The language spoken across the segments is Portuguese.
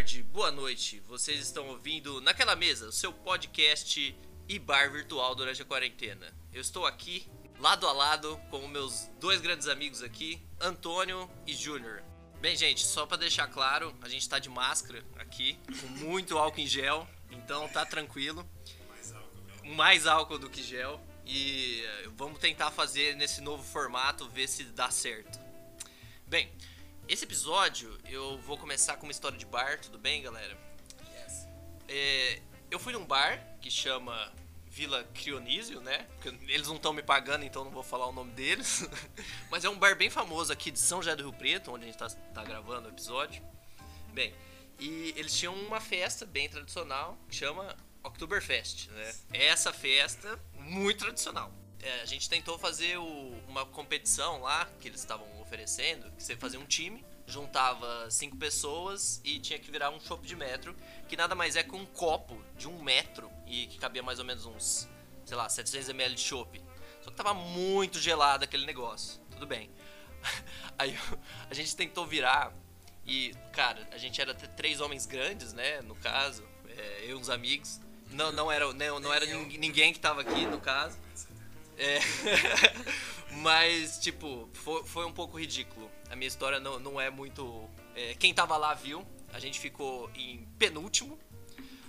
tarde, boa noite. Vocês estão ouvindo Naquela Mesa, o seu podcast e bar virtual durante a quarentena. Eu estou aqui, lado a lado, com meus dois grandes amigos aqui, Antônio e Júnior. Bem, gente, só para deixar claro, a gente tá de máscara aqui, com muito álcool em gel, então tá tranquilo. Mais álcool. Mais álcool do que gel. E eh, vamos tentar fazer nesse novo formato, ver se dá certo. Bem, esse episódio eu vou começar com uma história de bar, tudo bem, galera? Yes. É, eu fui num bar que chama Vila Crionísio, né? Porque eles não estão me pagando, então não vou falar o nome deles. Mas é um bar bem famoso aqui de São José do Rio Preto, onde a gente tá, tá gravando o episódio. Bem, e eles tinham uma festa bem tradicional que chama Oktoberfest, né? Essa festa muito tradicional. É, a gente tentou fazer o- uma competição lá que eles estavam oferecendo, que você fazia um time, juntava cinco pessoas e tinha que virar um chopp de metro, que nada mais é que um copo de um metro e que cabia mais ou menos uns, sei lá, 700ml de chopp. Só que tava muito gelado aquele negócio. Tudo bem. Aí a gente tentou virar e, cara, a gente era três homens grandes, né? No caso, é, eu e uns amigos. Não, não era, não, não era nin- ninguém que tava aqui, no caso. É, mas, tipo, foi, foi um pouco ridículo. A minha história não, não é muito. é, quem tava lá viu. A gente ficou em penúltimo.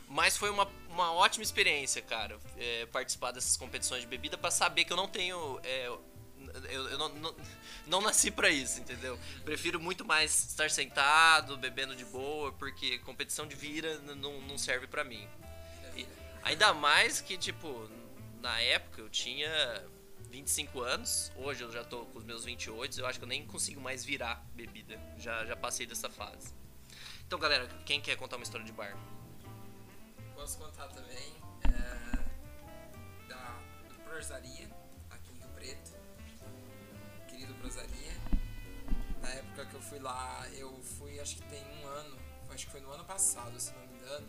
Mas foi uma, uma ótima experiência, cara, é, participar dessas competições de bebida pra saber que eu não tenho. é, eu, eu não, não, não nasci pra isso, entendeu? Prefiro muito mais estar sentado, bebendo de boa, porque competição de vira não, não serve pra mim. E ainda mais que, tipo, na época eu tinha 25 anos, hoje eu já tô com os meus 28, eu acho que eu nem consigo mais virar bebida. Já, já passei dessa fase. Então, galera, quem quer contar uma história de bar? Posso contar também é, da Prosaria, aqui em Rio Preto. Querido Prosaria. Na época que eu fui lá, eu fui, acho que tem um ano, acho que foi no ano passado, se não me engano,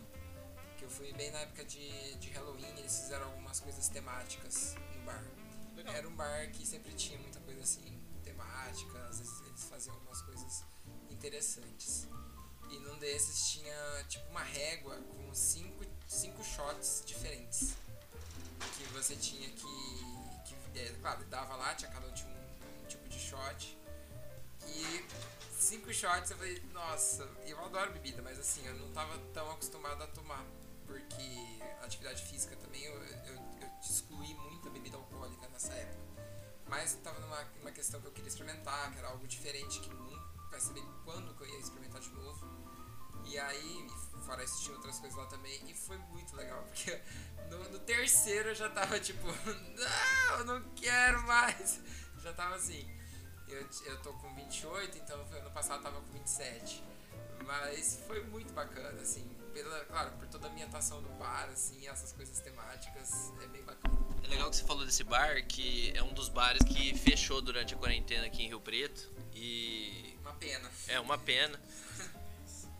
que eu fui bem na época de, de Halloween, eles fizeram algumas coisas temáticas no bar. Era um bar que sempre tinha muita coisa assim, temática, às vezes eles faziam algumas coisas interessantes. E num desses tinha tipo uma régua com cinco, cinco shots diferentes. Que você tinha que. que é, claro, dava lá, tinha cada um tinha um, um tipo de shot. E cinco shots eu falei, nossa, eu adoro bebida, mas assim, eu não tava tão acostumado a tomar. Porque atividade física também eu, eu, eu excluí muita bebida alcoólica nessa época. Mas eu tava numa, numa questão que eu queria experimentar, que era algo diferente, que nunca vai saber quando que eu ia experimentar de novo. E aí, fora tinha outras coisas lá também. E foi muito legal, porque no, no terceiro eu já tava tipo, não, eu não quero mais. Já tava assim. Eu, eu tô com 28, então ano passado eu tava com 27. Mas foi muito bacana, assim. Pela, claro, por toda a ambientação do bar, assim, essas coisas temáticas, é bem bacana. É legal que você falou desse bar, que é um dos bares que fechou durante a quarentena aqui em Rio Preto. E Uma pena. é uma pena.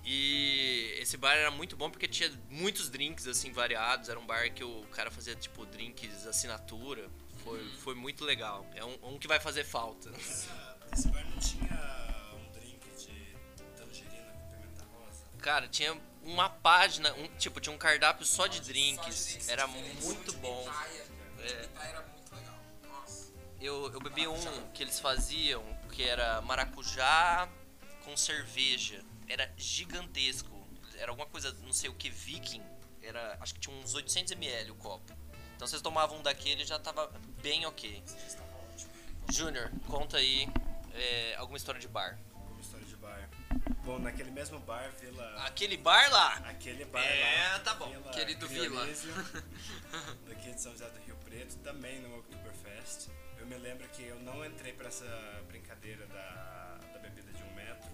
E esse bar era muito bom porque tinha muitos drinks assim variados. Era um bar que o cara fazia tipo drinks assinatura. Foi, foi muito legal. É um, um que vai fazer falta. Essa- Esse bar não tinha Cara, tinha uma página, um, tipo, tinha um cardápio só de Só de drinks. drinks Era muito bom. É. Eu, eu bebi um que eles faziam, que era maracujá com cerveja. Era gigantesco. Era alguma coisa, não sei o que, viking. Era, acho que tinha uns 800ml o copo. Então vocês tomavam um daquele já tava bem ok. Júnior, conta aí é, alguma história de bar. Bom, naquele mesmo bar, Vila... Aquele bar lá! Aquele bar É, lá. tá bom. Vila Querido Vila. Dionísio, daqui de São José do Rio Preto, também no Oktoberfest. Eu me lembro que eu não entrei pra essa brincadeira da, da bebida de um metro,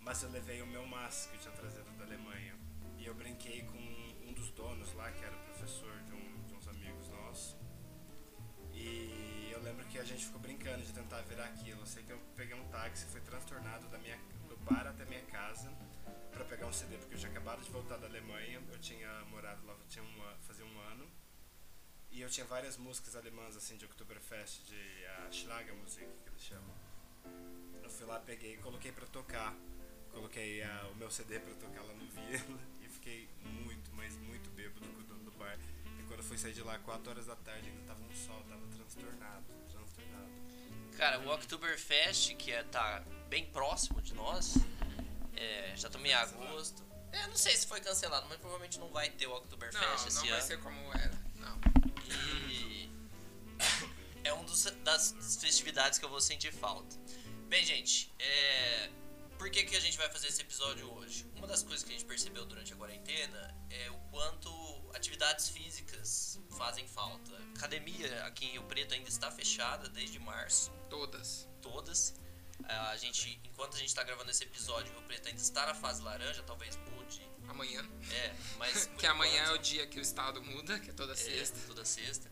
mas eu levei o meu maço que eu tinha trazido da Alemanha. E eu brinquei com um dos donos lá, que era professor gente ficou brincando de tentar virar aquilo. Eu sei que eu peguei um táxi, fui transtornado da minha, do bar até minha casa pra pegar um CD, porque eu tinha acabado de voltar da Alemanha, eu tinha morado lá tinha uma, fazia um ano. E eu tinha várias músicas alemãs assim de Oktoberfest, de uh, Schlagermusik que eles chamam. Eu fui lá, peguei e coloquei pra tocar. coloquei a- o meu CD pra tocar lá no Vila e fiquei muito, mas muito bêbado do bar. Quando eu fui sair de lá 4 horas da tarde ainda tava um sol, tava transtornado, transtornado. Cara, o Oktoberfest, que é, tá bem próximo de nós, é, já em agosto. É, não sei se foi cancelado, mas provavelmente não vai ter o Oktoberfest Não, esse não ano. vai ser como era. Não. E é um dos, das festividades que eu vou sentir falta. Bem, gente, é, por que, que a gente vai fazer esse episódio hoje? Uma das coisas que a gente percebeu durante a quarentena é o quanto atividades físicas fazem falta. Academia aqui em Rio Preto ainda está fechada desde março, Todas. todas. A gente, enquanto a gente está gravando esse episódio, o Rio Preto ainda está na fase laranja, talvez mude. Amanhã. É, mas Que amanhã é enquanto- o dia que o estado muda, que é toda é, sexta. toda sexta.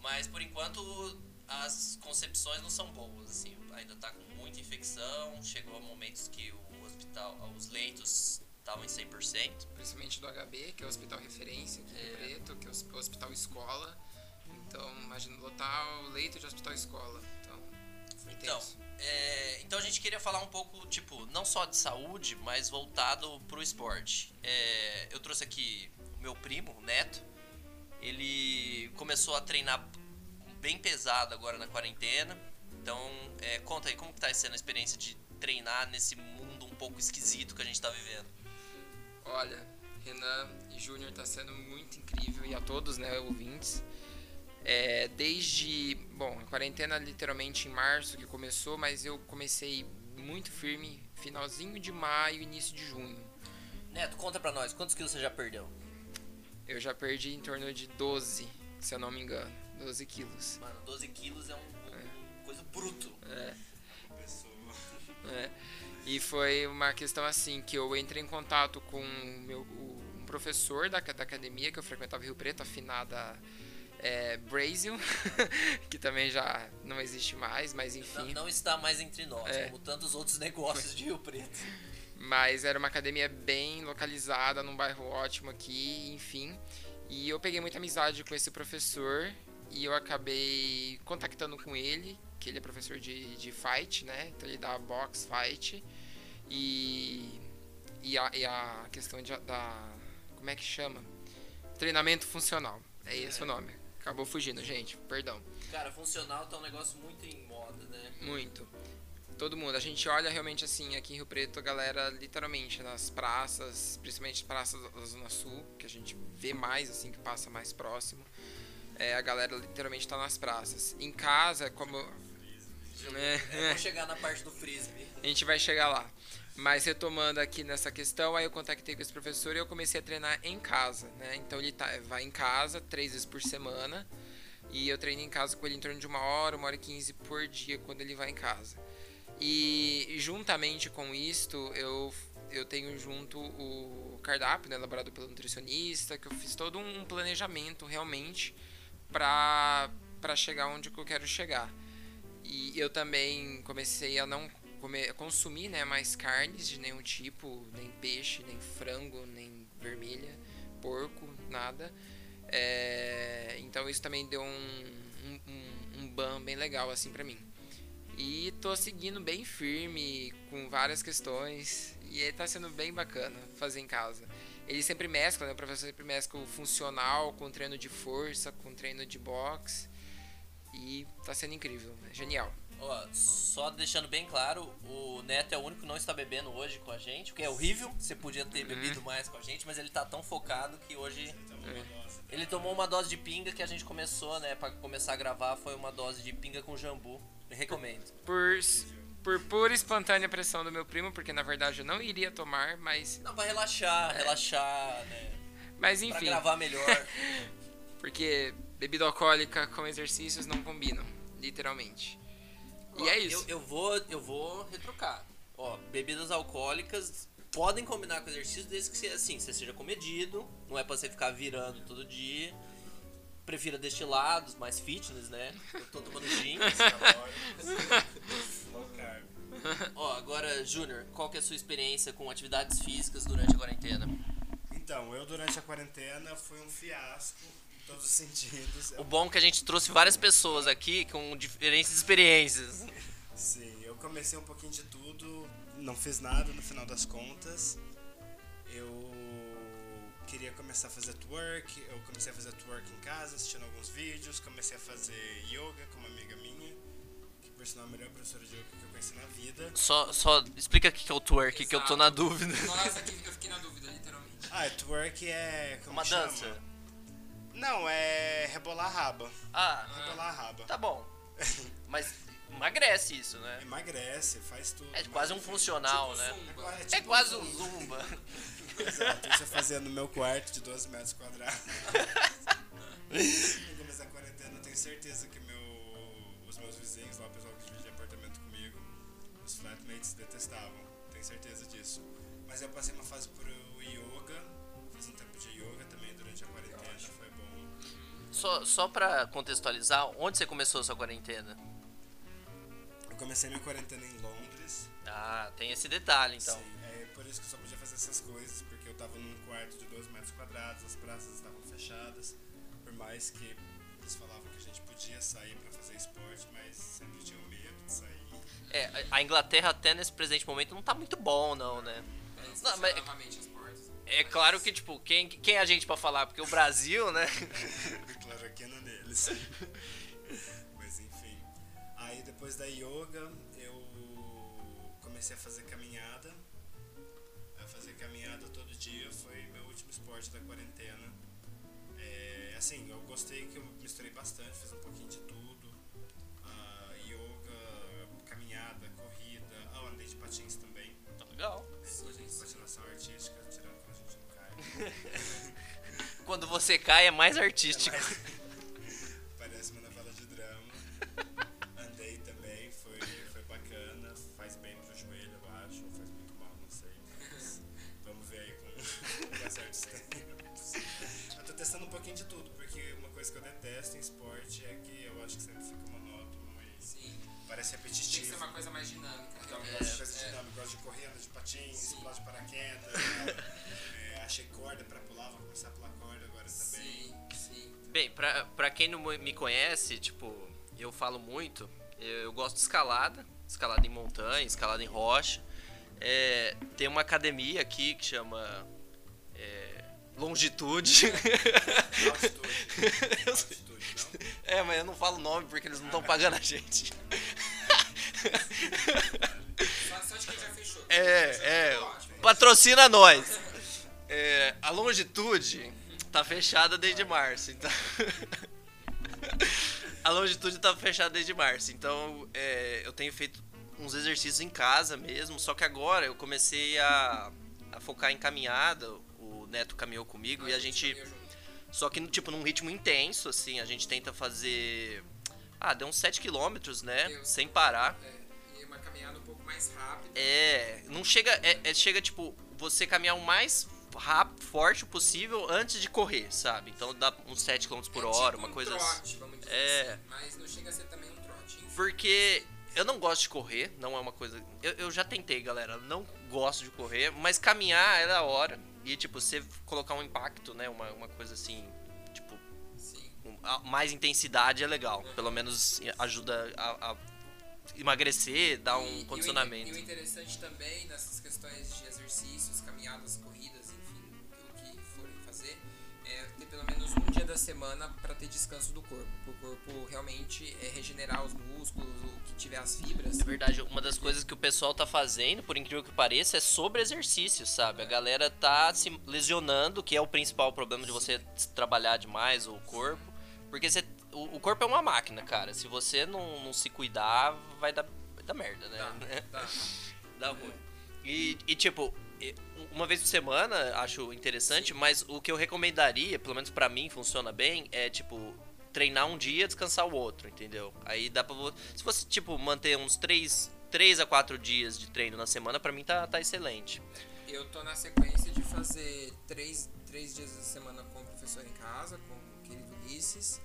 Mas por enquanto as concepções não são boas, assim, ainda tá com muita infecção, chegou a momentos que o hospital, os leitos estavam em 100%. Principalmente do HB, que é o hospital referência aqui em É. Preto, que é o hos- o hospital escola. Então, imagina lotar o leito de hospital escola. Então, foi Então, é, então a gente queria falar um pouco, tipo, não só de saúde, mas voltado pro esporte. É, eu trouxe aqui o meu primo, o Neto. Ele começou a treinar bem pesado agora na quarentena. Então, é, conta aí como que tá sendo a experiência de treinar nesse mundo um pouco esquisito que a gente tá vivendo. Olha, Renan e Júnior tá sendo muito incrível e a todos, né, ouvintes. É, desde, bom, a quarentena literalmente em março que começou, mas eu comecei muito firme finalzinho de maio, início de junho. Neto, conta pra nós, quantos quilos você já perdeu? Eu já perdi em torno de 12, se eu não me engano, 12 quilos. Mano, 12 quilos é um coisa bruto. É, é. E foi uma questão assim que eu entrei em contato com meu, um professor da, da academia que eu frequentava Rio Preto, afinada é, Brasil, que também já não existe mais, mas Não, enfim. não está mais entre nós, É. como tantos outros negócios de Rio Preto. Mas era uma academia bem localizada, num bairro ótimo aqui, enfim. E eu peguei muita amizade com esse professor e eu acabei contactando com ele, que ele é professor de, de fight, né? Então ele dá box fight. E, e, a, e a questão de, da. Como é que chama? Treinamento funcional. É esse o nome. Acabou fugindo, gente. Perdão. Cara, funcional tá um negócio muito em moda, né? Muito. Todo mundo. A gente olha realmente assim, aqui em Rio Preto, a galera literalmente nas praças, principalmente as praças da Zona Sul, que a gente vê mais assim, que passa mais próximo. É, a galera literalmente tá nas praças. Em casa, como. É, É, vou chegar na parte do frisbee. a gente vai chegar lá. Mas retomando aqui nessa questão, aí eu contactei com esse professor e eu comecei a treinar em casa, né? Então ele tá, vai em casa três vezes por semana e eu treino em casa com ele em torno de uma hora, uma hora e quinze por dia quando ele vai em casa. E juntamente com isto, eu, eu tenho junto o cardápio, né, elaborado pelo nutricionista, que eu fiz todo um planejamento realmente para chegar onde que eu quero chegar. E eu também comecei a não comer, consumir né, mais carnes de nenhum tipo, nem peixe, nem frango, nem vermelha, porco, nada. É, então isso também deu um, um, um, ban bem legal assim pra mim. E tô seguindo bem firme com várias questões e tá sendo bem bacana fazer em casa. Ele sempre mescla, né? O professor sempre mescla o funcional com treino de força, com treino de boxe. E tá sendo incrível, é genial. Ó, só deixando bem claro, o Neto é o único que não está bebendo hoje com a gente, o que é horrível. Você podia ter bebido mais com a gente, mas ele tá tão focado que hoje Tomou uma dose. ele tomou uma dose de pinga que a gente começou, né, Pra começar a gravar, foi uma dose de pinga com jambu. Recomendo. Por, por pura e espontânea pressão do meu primo, porque na verdade eu não iria tomar, mas, Não, pra relaxar, relaxar, né? mas Pra enfim. gravar melhor. Porque bebida alcoólica com exercícios não combinam, literalmente. E Ó, é isso. Eu, eu vou, eu vou retrucar. Ó, bebidas alcoólicas podem combinar com exercício desde que você, assim, você seja comedido, não é pra você ficar virando todo dia. Prefira destilados, mais fitness, né? Eu tô tomando gin. Low carb. Ó, agora, Júnior, qual que é a sua experiência com atividades físicas durante a quarentena? Então, eu durante a quarentena fui um fiasco todos os sentidos. O bom é que a gente trouxe várias pessoas aqui com diferentes experiências. Sim, eu comecei um pouquinho de tudo, não fiz nada no final das contas. Eu queria começar a fazer twerk, eu comecei a fazer twerk em casa, assistindo alguns vídeos, comecei a fazer yoga com uma amiga minha, que por sinal é a melhor professora de yoga que eu conheci na vida. Só, só explica o que que é o twerk, que eu tô na Exato. dúvida. Nossa, aqui eu fiquei na dúvida, literalmente. Ah, twerk é. Como Uma chama? dança. Não, é rebolar a raba. Ah, Rebolar a raba. tá bom. Mas emagrece isso, né? Emagrece, faz tudo. É quase um funcional, Tipo né? zumba. É É tipo quase um um zumba. Exato, isso eu fazia no meu quarto de 12 metros quadrados. no começo da quarentena, eu tenho certeza que meu, os meus vizinhos lá, o pessoal que dividia apartamento comigo, os flatmates detestavam, tenho certeza disso. Mas eu passei uma fase por yoga, Só, só pra contextualizar, onde você começou a sua quarentena? Eu comecei minha quarentena em Londres. Ah, tem esse detalhe então. Sim, é por isso que eu só podia fazer essas coisas, porque eu tava num quarto de 12 metros quadrados, as praças estavam fechadas, por mais que eles falavam que a gente podia sair pra fazer esporte, mas sempre tinha medo de sair. É, a- Inglaterra até nesse presente momento não tá muito bom, não, né? Não, fecharam mas- novamente as portas. É claro que, tipo, quem, quem é a gente pra falar? Porque o Brasil, né? claro aqui não neles. mas enfim. Aí depois da yoga, eu comecei a fazer caminhada. A fazer caminhada todo dia foi meu último esporte da quarentena. É, assim, eu gostei que eu misturei bastante, fiz um pouquinho de tudo. Ah, yoga, caminhada, corrida. Ah, andei de patins também. Tá legal. Quando você cai é mais artístico. É mais- Parece uma novela de drama. Andei também, foi, foi bacana. Faz bem pro joelho, eu acho. Ou faz muito mal, não sei. Mas vamos ver aí com tempos. Eu tô testando um pouquinho de tudo, porque uma coisa que eu detesto em esporte é que eu acho que sempre fica monótono e Sim. parece Tem que ser repetitivo. uma coisa mais dinâmica, Eu realmente. gosto de coisa É. dinâmica, gosto de correr, ando de patins, pular de paraquedas. Corda pra pular, vou começar a pular corda agora também. Sim, sim. Bem, pra, pra quem não me conhece, tipo, eu falo muito, eu gosto de escalada, escalada em montanha, escalada em rocha. É, tem uma academia aqui que chama é, Longitude. Altitude. Altitude, não? é, mas eu não falo o nome porque eles não estão pagando a gente. Só, só de quem já fechou. É, é. Patrocina nós. É, a longitude tá fechada desde março, então. a longitude tá fechada desde março, então é, eu tenho feito uns exercícios em casa mesmo, só que agora eu comecei a, a focar em caminhada. O Neto caminhou comigo e a gente. Só que, tipo, num ritmo intenso, assim, a gente tenta fazer. Ah, deu uns 7 quilômetros, né? Sem parar. É, e uma caminhada um pouco mais rápida. É, não chega, é, é- chega tipo você caminhar o mais rápido, forte possível antes de correr, sabe? Então dá uns 7 km por É hora, tipo uma um coisa assim. trote, vamos dizer É. assim, mas não chega a ser também um trote. enfim. Porque eu não gosto de correr, não é uma coisa. Eu, eu já tentei, galera, não gosto de correr, mas caminhar é da hora. E tipo, você colocar um impacto, né? Uma, uma coisa assim, tipo, um- a- mais intensidade é legal. Pelo menos ajuda a, a emagrecer, dar E- um e o inte- condicionamento. E o interessante também nessas questões de exercícios, caminhadas, corridas, pelo menos um dia da semana para ter descanso do corpo. O corpo realmente é, regenerar os músculos, o que tiver as fibras. É verdade, uma das coisas que o pessoal tá fazendo, por incrível que pareça, é sobre exercício, sabe? A galera tá se lesionando, que é o principal problema de você trabalhar demais o corpo. Porque você, o, o corpo é uma máquina, cara. Se você não, não se cuidar, vai dar, vai dar merda, né? Tá, tá. Dá ruim. E, e, tipo, uma vez por semana acho interessante, mas o que eu recomendaria, pelo menos pra mim funciona bem, é tipo treinar um dia, descansar o outro, entendeu? Aí dá pra você. Se você, tipo, manter uns 3, três a 4 dias de treino na semana, pra mim tá, tá excelente. Eu tô na sequência de fazer três, três dias da semana com o professor em casa, com o querido Ulisses.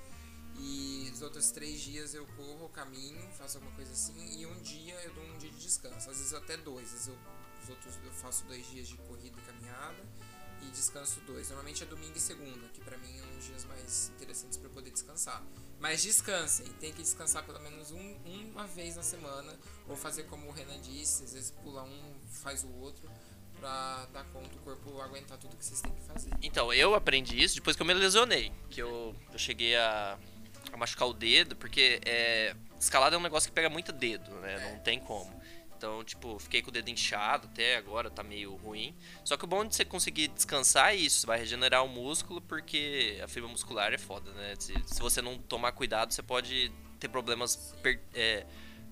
E os outros três dias eu corro, caminho, faço alguma coisa assim. E um dia eu dou um dia de descanso. Às vezes até dois. Às vezes eu os outros eu faço dois dias de corrida e caminhada e descanso dois. Normalmente é domingo e segunda, que pra mim é um dos dias mais interessantes para poder descansar. Mas descansem, tem que descansar pelo menos um, uma vez na semana, ou fazer como o Renan disse, às vezes pula um, faz o outro, pra dar conta o corpo aguentar tudo que vocês têm que fazer. Então, eu aprendi isso depois que eu me lesionei, que eu, eu cheguei a, a machucar o dedo, porque é, escalada é um negócio que pega muito dedo, né? Não tem como. Então, tipo, fiquei com o dedo inchado até agora, tá meio ruim. Só que o bom de você conseguir descansar é isso, vai regenerar o músculo, porque a fibra muscular é foda, né? Se, se você não tomar cuidado, você pode ter problemas per, é,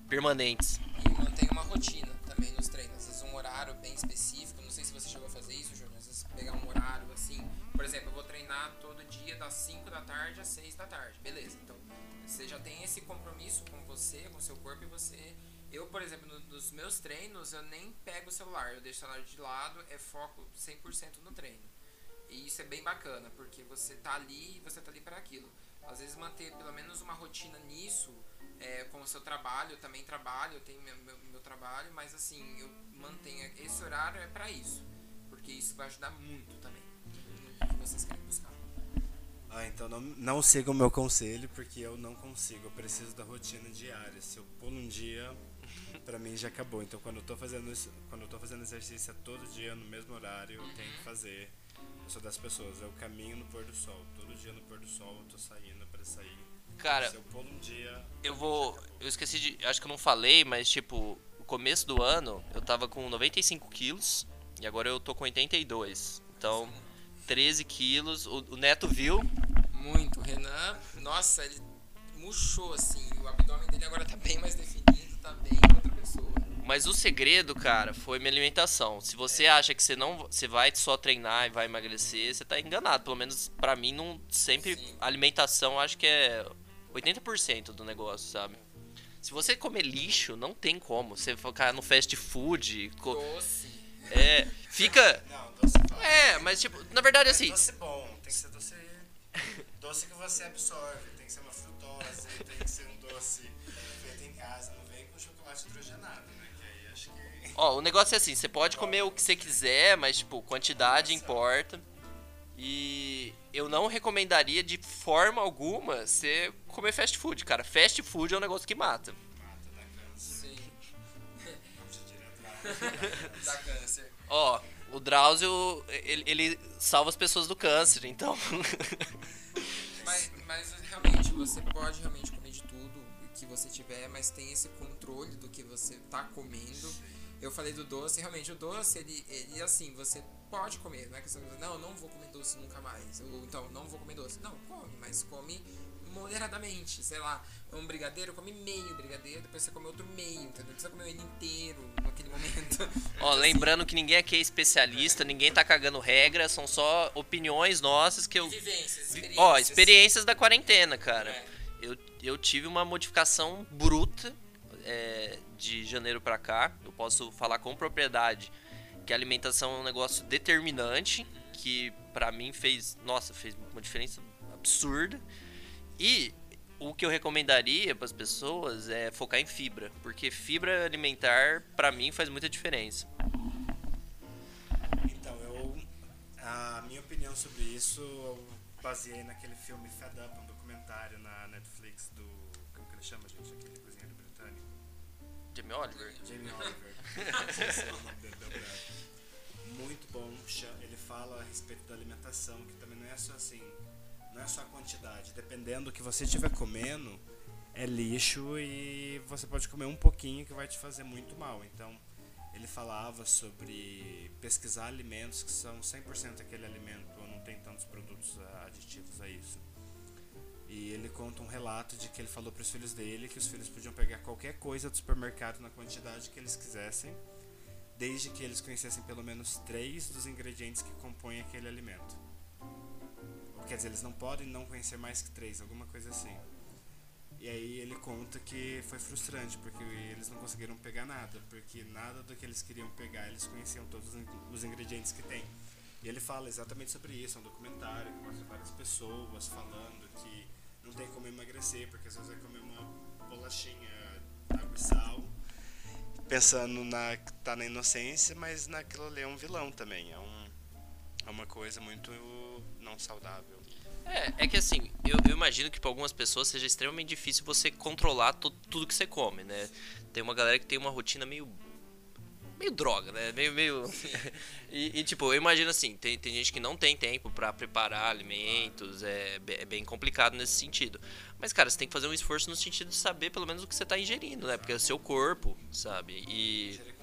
permanentes. E mantém uma rotina também nos treinos. Às vezes um horário bem específico, não sei se você chegou a fazer isso, Júnior, às vezes pegar um horário assim. Por exemplo, eu vou treinar todo dia das 5 da tarde às 6 da tarde. Beleza, então você já tem esse compromisso com você, com seu corpo e você eu, por exemplo, no, nos meus treinos, eu nem pego o celular, eu deixo o celular de lado, é foco 100% no treino. E isso é bem bacana, porque você tá ali e você tá ali para aquilo. Às vezes manter pelo menos uma rotina nisso, é, com o seu trabalho, eu também trabalho, eu tenho meu, meu, meu trabalho, mas assim, eu mantenho esse horário é para isso, porque isso vai ajudar muito também no que vocês querem buscar. Ah, então não, não sigam o meu conselho, porque eu não consigo, eu preciso da rotina diária. Se eu pulo um dia, pra mim já acabou. Então quando eu tô fazendo isso, quando eu tô fazendo exercício todo dia no mesmo horário, eu tenho que fazer. Eu sou das pessoas, eu caminho no pôr do sol. Todo dia no pôr do sol eu tô saindo para sair. Cara, Se eu pulo um dia. eu vou. Eu esqueci de. Acho que eu não falei, mas tipo, no começo do ano eu tava com 95 quilos e agora eu tô com 82. Então, 13 quilos. O, o Neto viu. Muito. O Renan, nossa, ele murchou assim. O abdômen dele agora tá bem mais definido, tá bem. Mas o segredo, cara, foi minha alimentação. Se você acha que você não você vai só treinar e vai emagrecer, você tá enganado. Pelo menos pra mim não sempre Sim. alimentação acho que é 80% do negócio, sabe? Se você comer lixo, não tem como. Você ficar no fast food, co- Doce. é, fica Não, doce fala. é, mas tipo, na verdade assim, Doce bom, tem que ser doce. Doce que você absorve, tem que ser uma frutose, tem que ser um doce feito em casa, não vem com chocolate hidrogenado, Ó, o negócio é assim, você pode comer o que você quiser, mas tipo, quantidade importa. E eu não recomendaria de forma alguma você comer fast food, cara. Fast food é um negócio que mata. Mata, dá câncer. Sim. Vamos direto lá. Dá câncer. Ó, o Drauzio, ele, ele salva as pessoas do câncer, então. Mas, mas realmente, você pode realmente comer de tudo que você tiver, mas tem esse controle do que você tá comendo. Eu falei do doce, realmente, o doce, ele, ele assim, você pode comer, não é questão de, não, eu não vou comer doce nunca mais. Ou então, não vou comer doce. Não, come, mas come moderadamente, sei lá, um brigadeiro, come meio brigadeiro, depois você come outro meio, entendeu? Não precisa comer ele inteiro naquele momento. Ó, Assim, lembrando que ninguém aqui é especialista, ninguém tá cagando regra, são só opiniões nossas que eu. Vivências, vi- experiências. Ó, experiências da quarentena, cara. É. Eu, eu tive uma modificação bruta é, de janeiro pra cá. Eu posso falar com propriedade que a alimentação é um negócio determinante que pra mim fez, nossa, fez uma diferença absurda. E o que eu recomendaria para as pessoas é focar em fibra, porque fibra alimentar pra mim faz muita diferença. Então, eu. A minha opinião sobre isso eu baseei naquele filme Fed Up, um documentário na Netflix do. Como que ele chama, gente? Aquele. Jamie Oliver. Jamie Oliver. Muito bom. Ele fala a respeito da alimentação, que também não é só assim, não é só a quantidade. Dependendo do que você estiver comendo, é lixo e você pode comer um pouquinho que vai te fazer muito mal. Então, ele falava sobre pesquisar alimentos que são 100% aquele alimento, ou não tem tantos produtos aditivos a isso. E ele conta um relato de que ele falou para os filhos dele que os filhos podiam pegar qualquer coisa do supermercado na quantidade que eles quisessem, desde que eles conhecessem pelo menos três dos ingredientes que compõem aquele alimento. Ou, quer dizer, eles não podem não conhecer mais que três, alguma coisa assim. E aí ele conta que foi frustrante, porque eles não conseguiram pegar nada, porque nada do que eles queriam pegar eles conheciam todos os in- os ingredientes que tem. E ele fala exatamente sobre isso, é um documentário que mostra várias pessoas falando que não tem como emagrecer, porque às vezes vai comer uma bolachinha água e sal. pensando na tá na inocência, mas naquilo ali é um vilão também. É, um, é uma coisa muito não saudável. É, é que assim, eu, eu imagino que para algumas pessoas seja extremamente difícil você controlar tudo que você come, né? Tem uma galera que tem uma rotina meio meio droga, né? Meio, meio. e, e, tipo, eu imagino assim, tem, tem gente que não tem tempo para preparar alimentos, é, é, bem complicado nesse sentido. Mas, cara, você tem que fazer um esforço no sentido de saber pelo menos o que você tá ingerindo, né? Porque é o seu corpo, sabe? E. Né?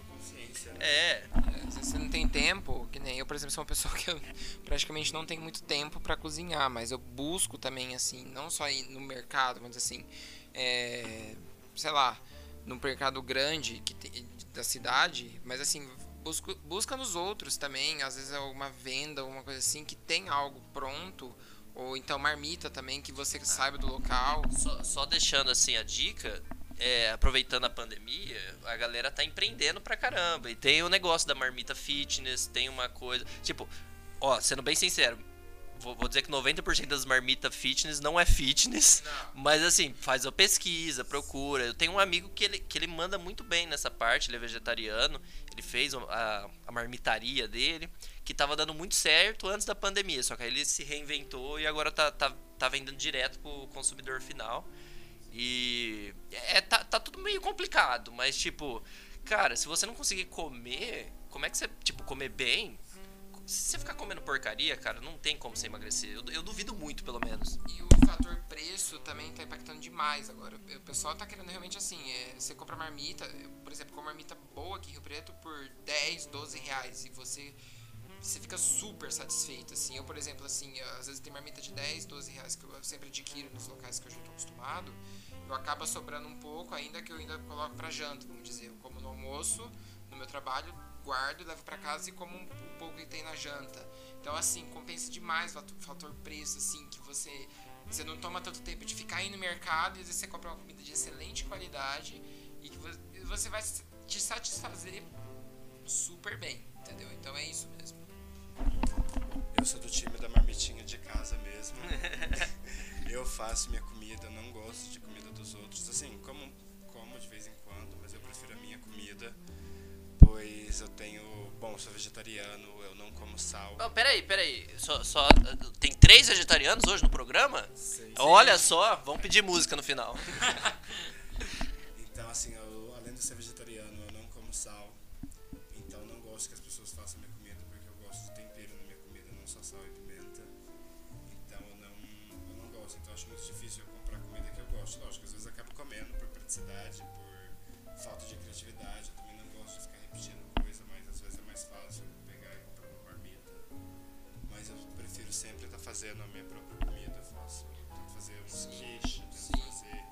É. é. Se você não tem tempo, que nem eu, por exemplo, sou uma pessoa que eu praticamente não tenho muito tempo para cozinhar, mas eu busco também, assim, não só ir no mercado, mas assim, é, sei lá, no mercado grande que tem, da cidade, mas assim, busca, busca nos outros também, às vezes é alguma venda, alguma coisa assim, que tem algo pronto, ou então marmita também, que você saiba do local. Só, só deixando assim a dica, é, aproveitando a pandemia, a galera tá empreendendo pra caramba. E tem o negócio da marmita fitness, tem uma coisa. Tipo, ó, sendo bem sincero, vou, vou dizer que 90% das marmitas fitness não é fitness, não. mas assim, faz a pesquisa, procura. Eu tenho um amigo que ele, que ele manda muito bem nessa parte, ele é vegetariano, ele fez a, a marmitaria dele, que tava dando muito certo antes da pandemia, só que aí ele se reinventou e agora tá, tá, tá vendendo direto pro consumidor final. E é, tá, tá tudo meio complicado, mas tipo, cara, se você não conseguir comer, como é que você, tipo, comer bem? Se você ficar comendo porcaria, cara, não tem como você emagrecer. Eu, eu duvido muito, pelo menos. E o fator preço também tá impactando demais agora. O pessoal tá querendo realmente assim, é, você compra marmita, eu, por exemplo, com marmita boa aqui em Rio Preto por 10, 12 reais e você você fica super satisfeito, assim. Eu, por exemplo, assim, às vezes tem marmita de 10, 12 reais que eu sempre adquiro nos locais que eu já tô acostumado. Eu acaba sobrando um pouco, ainda que eu ainda coloco para janta, vamos dizer. Eu como no almoço, no meu trabalho, guardo, levo para casa e como um, pouco que tem na janta. Então, assim, compensa demais o fator preço, assim, que você, você não toma tanto tempo de ficar aí no mercado e às vezes você compra uma comida de excelente qualidade e que você vai te satisfazer super bem, entendeu? Então é isso mesmo. Eu sou do time da marmitinha de casa mesmo. eu faço minha comida, não gosto de comida dos outros. Assim, como, como de vez em quando, mas eu prefiro a minha comida pois eu tenho. Bom, sou vegetariano, eu não como sal. Oh, peraí, peraí. Só, só, tem três vegetarianos hoje no programa? Sim. Olha só, vamos pedir música no final. então, assim, eu, além de ser vegetariano, eu não como sal. Então, não gosto que as pessoas façam minha comida, porque eu gosto de tempero na minha comida, não só sal e pimenta. Então, eu não, eu não gosto. Então, acho muito difícil eu comprar comida que eu gosto. Lógico, às vezes eu acabo comendo por praticidade, por falta de criatividade sempre estar tá fazendo a minha própria comida. Eu faço, tento fazer uns quiches, tento fazer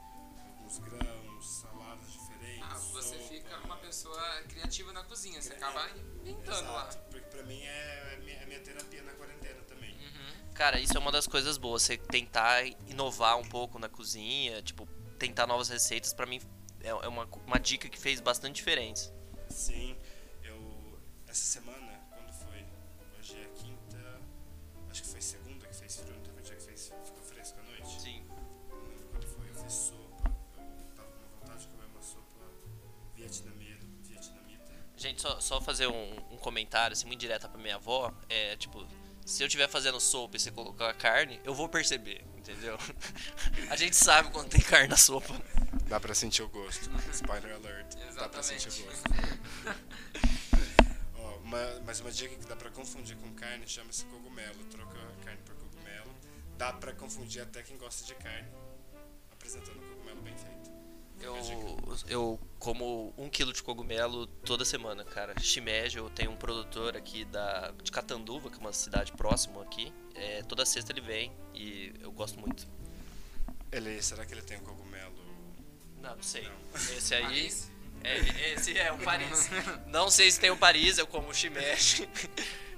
alguns grãos, saladas diferentes. Ah, você sopa. fica uma pessoa criativa na cozinha, você acaba inventando lá. Porque pra mim é, é, minha, é minha terapia na quarentena também. Uhum. Cara, isso é uma das coisas boas, você tentar inovar um pouco na cozinha, tipo, tentar novas receitas, pra mim é, é uma, uma dica que fez bastante diferença. Sim, eu essa semana Gente, só, só fazer um, um comentário assim, muito direto pra minha avó. É tipo, se eu estiver fazendo sopa e você colocar carne, eu vou perceber, entendeu? a gente sabe quando tem carne na sopa. Dá pra sentir o gosto. Spoiler alert. Exatamente. Dá pra sentir o gosto. Ó, uma, mas uma dica que dá pra confundir com carne chama-se cogumelo. Troca a carne por cogumelo. Dá pra confundir até quem gosta de carne. Apresentando o cogumelo bem feito. Eu, eu como um quilo de cogumelo toda semana, cara. Shimeji, eu tenho um produtor aqui da, de Catanduva, que é uma cidade próxima aqui. É, toda sexta ele vem e eu gosto muito. Ele, será que ele tem um cogumelo? Não, não sei. Não. Esse aí. É, esse é o Paris. não sei se tem o Paris, eu como o Shimeji.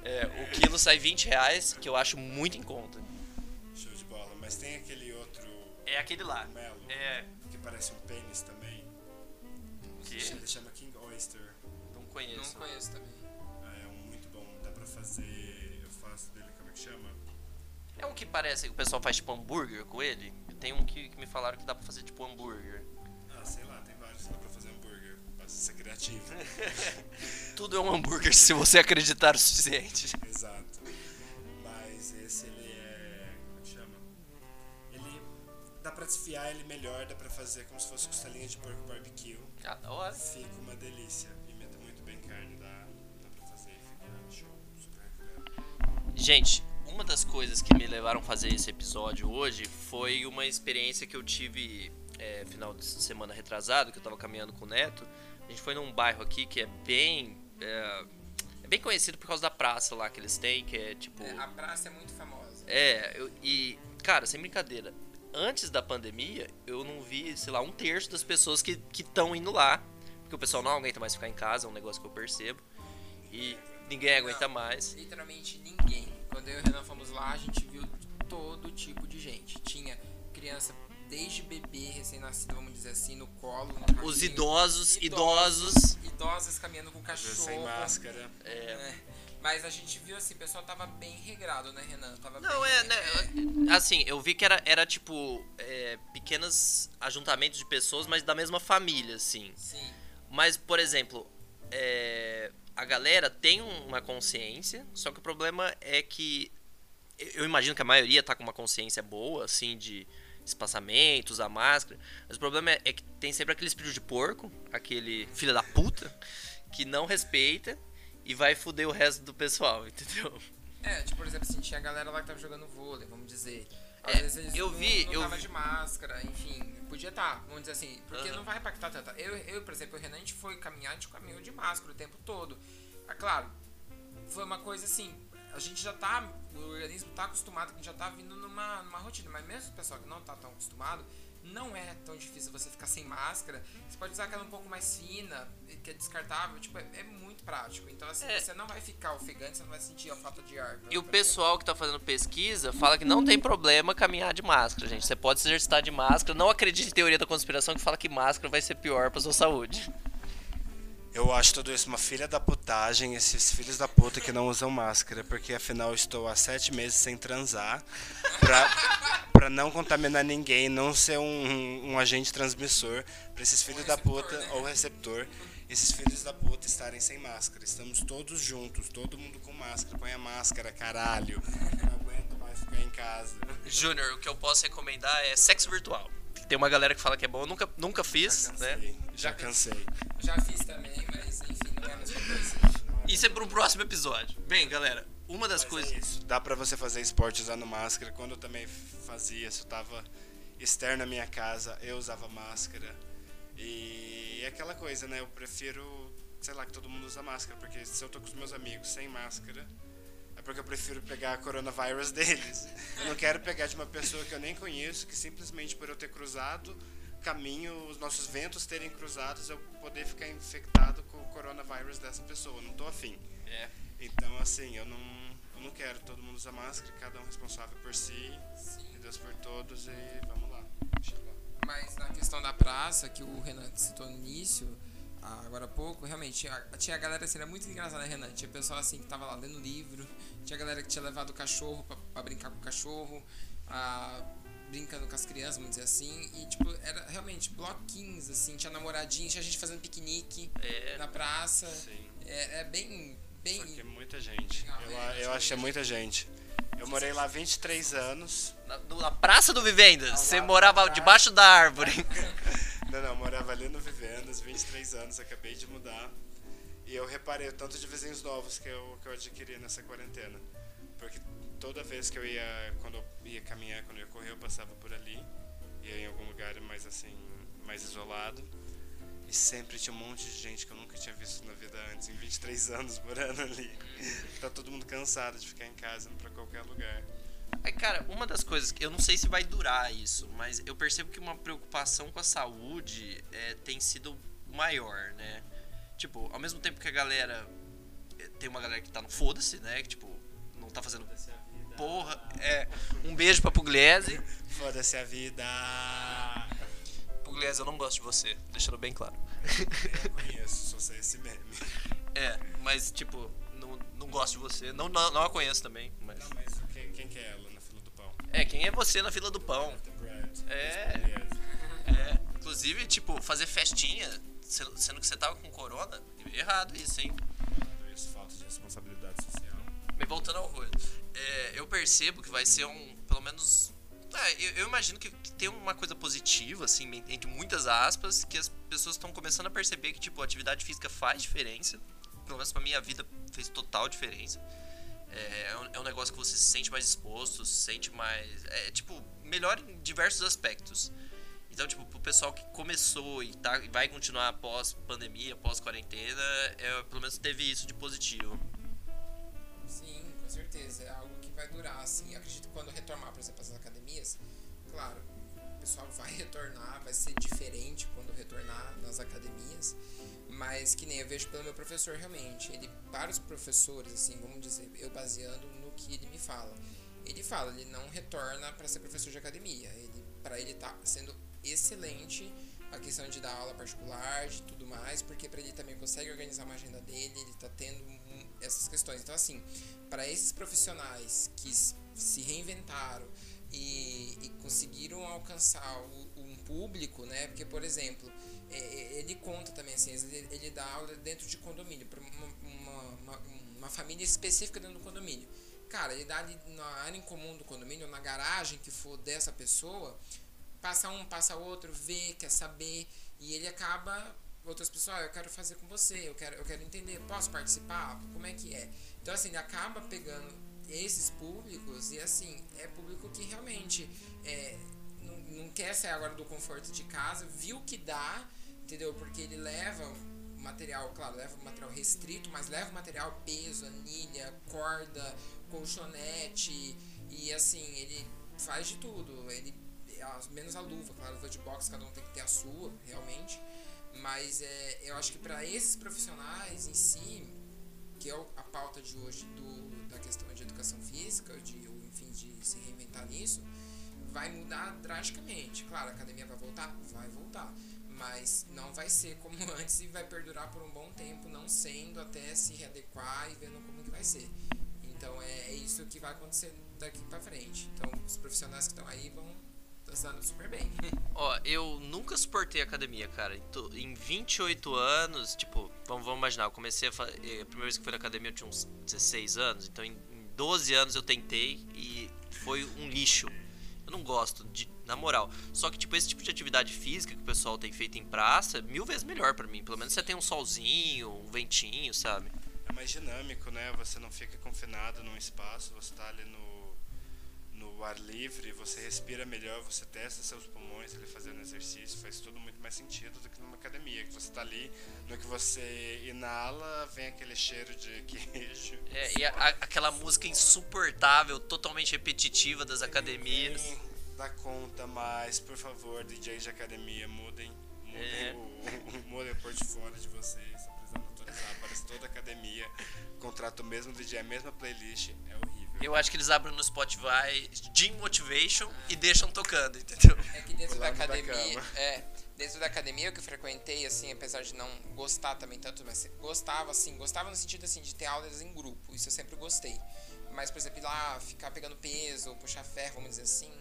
É, o quilo sai 20 reais, que eu acho muito em conta. Show de bola. Mas tem aquele outro. É aquele lá. Cogumelo. É parece um pênis também. Que? Ele chama King Oyster. Não conheço. Não conheço também. Ah, é um muito bom. Dá pra fazer. Eu faço dele, como é que chama? É um que parece que o pessoal faz tipo hambúrguer com ele. Tem um que, que me falaram que dá pra fazer tipo hambúrguer. Ah, sei lá, tem vários que dá pra fazer hambúrguer. ser criativo. Tudo é um hambúrguer se você acreditar o suficiente. Exato. Dá pra desfiar ele melhor, dá pra fazer como se fosse costelinha de porco barbecue. Ah, da hora. Fica uma delícia. Imita muito bem carne, dá, dá pra fazer e fica show. Super recomendo. Gente, uma das coisas que me levaram a fazer esse episódio hoje foi uma experiência que eu tive é, final de semana retrasado, que eu tava caminhando com o Neto. A gente foi num bairro aqui que é bem. É, é bem conhecido por causa da praça lá que eles têm, que é tipo. É, a praça é muito famosa. É, eu- e, cara, sem brincadeira, antes da pandemia, eu não vi, sei lá, um terço das pessoas que estão indo lá. Porque o pessoal não aguenta mais ficar em casa, é um negócio que eu percebo. E ninguém aguenta mais. Literalmente ninguém. Quando eu e o Renan fomos lá, a gente viu todo tipo de gente. Tinha criança desde bebê, recém-nascido, vamos dizer assim, no colo. No Os idosos, idosos. Idosas caminhando com cachorro. sem máscara. É, É. Mas a gente viu assim, o pessoal tava bem regrado, né, Renan? Tava Não, bem, é, né? Assim, eu vi que era, era tipo, é, pequenos ajuntamentos de pessoas, mas da mesma família, assim. Sim. Mas, por exemplo, é, a galera tem uma consciência, só que o problema é que eu imagino que a maioria tá com uma consciência boa, assim, de espaçamento, usar máscara. Mas o problema é, é que tem sempre aquele espírito de porco, aquele filho da puta, que não respeita e vai foder o resto do pessoal, entendeu? É, tipo, por exemplo, assim, tinha a galera lá que tava jogando vôlei, vamos dizer. Às É, vezes eles eu não, vi- não eu tava vi- de máscara, enfim. Podia estar, vamos dizer assim, porque Aham. não vai impactar tanto. Eu, eu, por exemplo, o Renan, a gente foi caminhar, a gente caminhou de máscara o tempo todo. É claro, foi uma coisa assim, a gente já tá, o organismo tá acostumado, a gente já tá vindo numa, numa rotina, mas mesmo o pessoal que não tá tão acostumado, não é tão difícil você ficar sem máscara. Você pode usar aquela um pouco mais fina, que é descartável, tipo, é, é muito prático. Então, assim, É. você não vai ficar ofegante, você não vai sentir a falta de ar. E o pessoal que tá fazendo pesquisa fala que não tem problema caminhar de máscara, gente. Você pode se exercitar de máscara. Não acredite em teoria da conspiração que fala que máscara vai ser pior pra sua saúde. Eu acho tudo isso uma filha da putagem, esses filhos da puta que não usam máscara, porque afinal estou há sete meses sem transar pra, pra não contaminar ninguém, não ser um, um agente transmissor pra esses filhos da puta né? ou receptor, esses filhos da puta estarem sem máscara. Estamos todos juntos, todo mundo com máscara, põe a máscara, caralho. Não aguento mais ficar em casa. Júnior, o que eu posso recomendar é sexo virtual. Tem uma galera que fala que é bom, eu nunca, nunca fiz, né? Cansei, já cansei. Já fiz também, mas enfim, não é a mesma coisa. Isso é para um próximo episódio. Bem, galera, uma das Mas coisas. é isso. Dá pra você fazer esporte usando máscara. Quando eu também fazia isso, eu tava externo à minha casa, eu usava máscara. E é aquela coisa, né? Eu prefiro, sei lá, que todo mundo usa máscara, porque se eu tô com os meus amigos sem máscara, é porque eu prefiro pegar coronavírus deles. Eu não quero pegar de uma pessoa que eu nem conheço, que simplesmente por eu ter cruzado caminho, os nossos ventos terem cruzados, eu poder ficar infectado com o coronavírus dessa pessoa. Não tô afim. É. Então, assim, eu não, eu não quero. Todo mundo usa máscara, cada um responsável por si, Sim. e Deus por todos, e vamos lá. Mas na questão da praça, que o Renan citou no início, agora há pouco, realmente, tinha, tinha a galera assim, era muito engraçada, né, Renan? Tinha pessoal assim que tava lá lendo livro, tinha galera que tinha levado o cachorro pra, pra brincar com o cachorro, ah, brincando com as crianças, vamos dizer assim, e tipo, era realmente bloquinhos, assim, tinha namoradinho, tinha gente fazendo piquenique É. na praça. Sim. É, é bem. bem Porque é muita gente. Eu, é, eu acho que é muita gente. Eu morei lá 23 anos. Na, na Praça do Vivendas, Ao você morava debaixo da árvore. Não, não, morava ali no Vivendas, 23 anos, acabei de mudar. E eu reparei o tanto de vizinhos novos que eu, que eu adquiri nessa quarentena. Porque toda vez que eu ia, quando eu ia caminhar, quando eu ia correr, eu passava por ali. Ia em algum lugar mais assim, mais isolado. E sempre tinha um monte de gente que eu nunca tinha visto na vida antes, em 23 anos morando ali. Tá todo mundo cansado de ficar em casa, indo pra qualquer lugar. Aí, cara, uma das coisas que eu não sei se vai durar isso, mas eu percebo que uma preocupação com a saúde é, tem sido maior, né? Tipo, ao mesmo tempo que a galera. é, Tem uma galera que tá no foda-se, né? Que, tipo, não tá fazendo porra. É. Um beijo pra Pugliese. Foda-se a vida! Pugliese, eu não gosto de você, deixando bem claro. Eu conheço, só sei esse meme. É, mas, tipo, não, não gosto de você. Não, não, não a conheço também, mas. Não, mas quem, quem que é ela na fila do pão? É, quem é você na fila do pão? É. É, inclusive, tipo, fazer festinha sendo que você tava com corona, errado isso, hein? Isso, falta de responsabilidade social. Voltando ao rolho, é, eu percebo que vai ser um, pelo menos é, eu, eu, imagino que, que, tem uma coisa positiva, assim, entre muitas aspas, que as pessoas estão começando a perceber que, tipo, a atividade física faz diferença. Pelo menos pra minha vida fez total diferença. É, é, um, é um negócio que você se sente mais exposto, se sente mais. É, tipo, melhor em diversos aspectos. Então, tipo, pro pessoal que começou e, tá, e vai continuar após pandemia, após quarentena, é, pelo menos teve isso de positivo. Sim, com certeza. É algo que vai durar, assim. Acredito que quando retomar, por exemplo, as academias, claro, pessoal vai retornar, vai ser diferente quando retornar nas academias. Mas que nem eu vejo pelo meu professor realmente. Ele, para os professores, assim, vamos dizer, eu baseando no que ele me fala. Ele fala, ele não retorna para ser professor de academia. Ele, para ele tá sendo excelente a questão de dar aula particular, de tudo mais, porque para ele também consegue organizar uma agenda dele, ele tá tendo essas questões. Então assim, para esses profissionais que se reinventaram e, e conseguiram alcançar o, um público, né? Porque por exemplo, é, é, ele conta também assim, ele, ele dá aula dentro de condomínio, para uma, uma, uma, família específica dentro do condomínio. Cara, ele dá ali na área em comum do condomínio, na garagem que for dessa pessoa, passa um, passa outro, vê, quer saber, e ele acaba outras pessoas, ah, eu quero fazer com você, eu quero, eu quero entender, posso participar? Como é que é? Então assim, ele acaba pegando esses públicos e assim, é público que realmente é, não, não quer sair agora do conforto de casa, viu que dá entendeu? Porque ele leva material, claro, leva material restrito, mas leva material peso, anilha, corda, colchonete e assim, ele faz de tudo. Ele menos a luva, claro, a luva de boxe cada um tem que ter a sua, realmente. Mas é, eu acho que para esses profissionais em si, que é a pauta de hoje do, da questão de educação física, de de se reinventar nisso, vai mudar drasticamente. Claro, a academia vai voltar, vai voltar mas não vai ser como antes e vai perdurar por um bom tempo, não sendo até se readequar e vendo como que vai ser. Então é, é isso que vai acontecer daqui para frente. Então os profissionais que estão aí vão dançando super bem. Ó, eu nunca suportei academia, cara. Em 28 anos, tipo, vamos, vamos imaginar, eu comecei a, eh, a primeira vez que fui na academia eu tinha uns 16 anos, então em 12 anos eu tentei e foi um lixo. Eu não gosto de na moral. Só que, tipo, esse tipo de atividade física que o pessoal tem feito em praça, mil vezes melhor para mim. Pelo menos você tem um solzinho, um ventinho, sabe? É mais dinâmico, né? Você não fica confinado num espaço, você tá ali no, no ar livre, você respira melhor, você testa seus pulmões ali fazendo exercício, faz tudo muito mais sentido do que numa academia, que você tá ali, no que você inala, vem aquele cheiro de queijo. É, e a, a, aquela música insuportável, totalmente repetitiva das academias dá conta mais, por favor, DJs de academia, mudem, mudem é. o, o, mudem o portfólio de vocês, tá precisando atualizar, aparece toda academia, contrata o mesmo DJ, a mesma playlist, é horrível. Eu acho que eles abrem no Spotify Gym Motivation e deixam tocando, entendeu? É que dentro da academia, da é, dentro da academia que eu frequentei, assim, apesar de não gostar também tanto, mas gostava, assim, gostava no sentido, assim, de ter aulas em grupo, isso eu sempre gostei. Mas, por exemplo, ir lá, ficar pegando peso, puxar ferro, vamos dizer assim,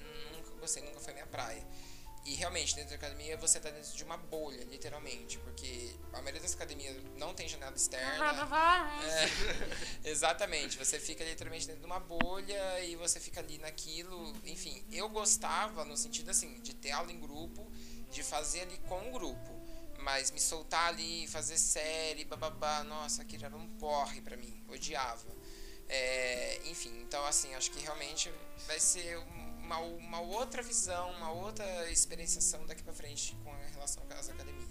gostei, nunca foi minha praia. E realmente, dentro da academia você tá dentro de uma bolha, literalmente, porque a maioria das academias não tem janela externa. é, exatamente, você fica literalmente dentro de uma bolha e você fica ali naquilo. Enfim, eu gostava no sentido assim, de ter aula em grupo, de fazer ali com o grupo. Mas me soltar ali, fazer série, bababá, nossa, aquilo era um porre pra mim, odiava. É, enfim, então assim, acho que realmente vai ser uma, uma outra visão, uma outra experienciação daqui para frente com relação às academias.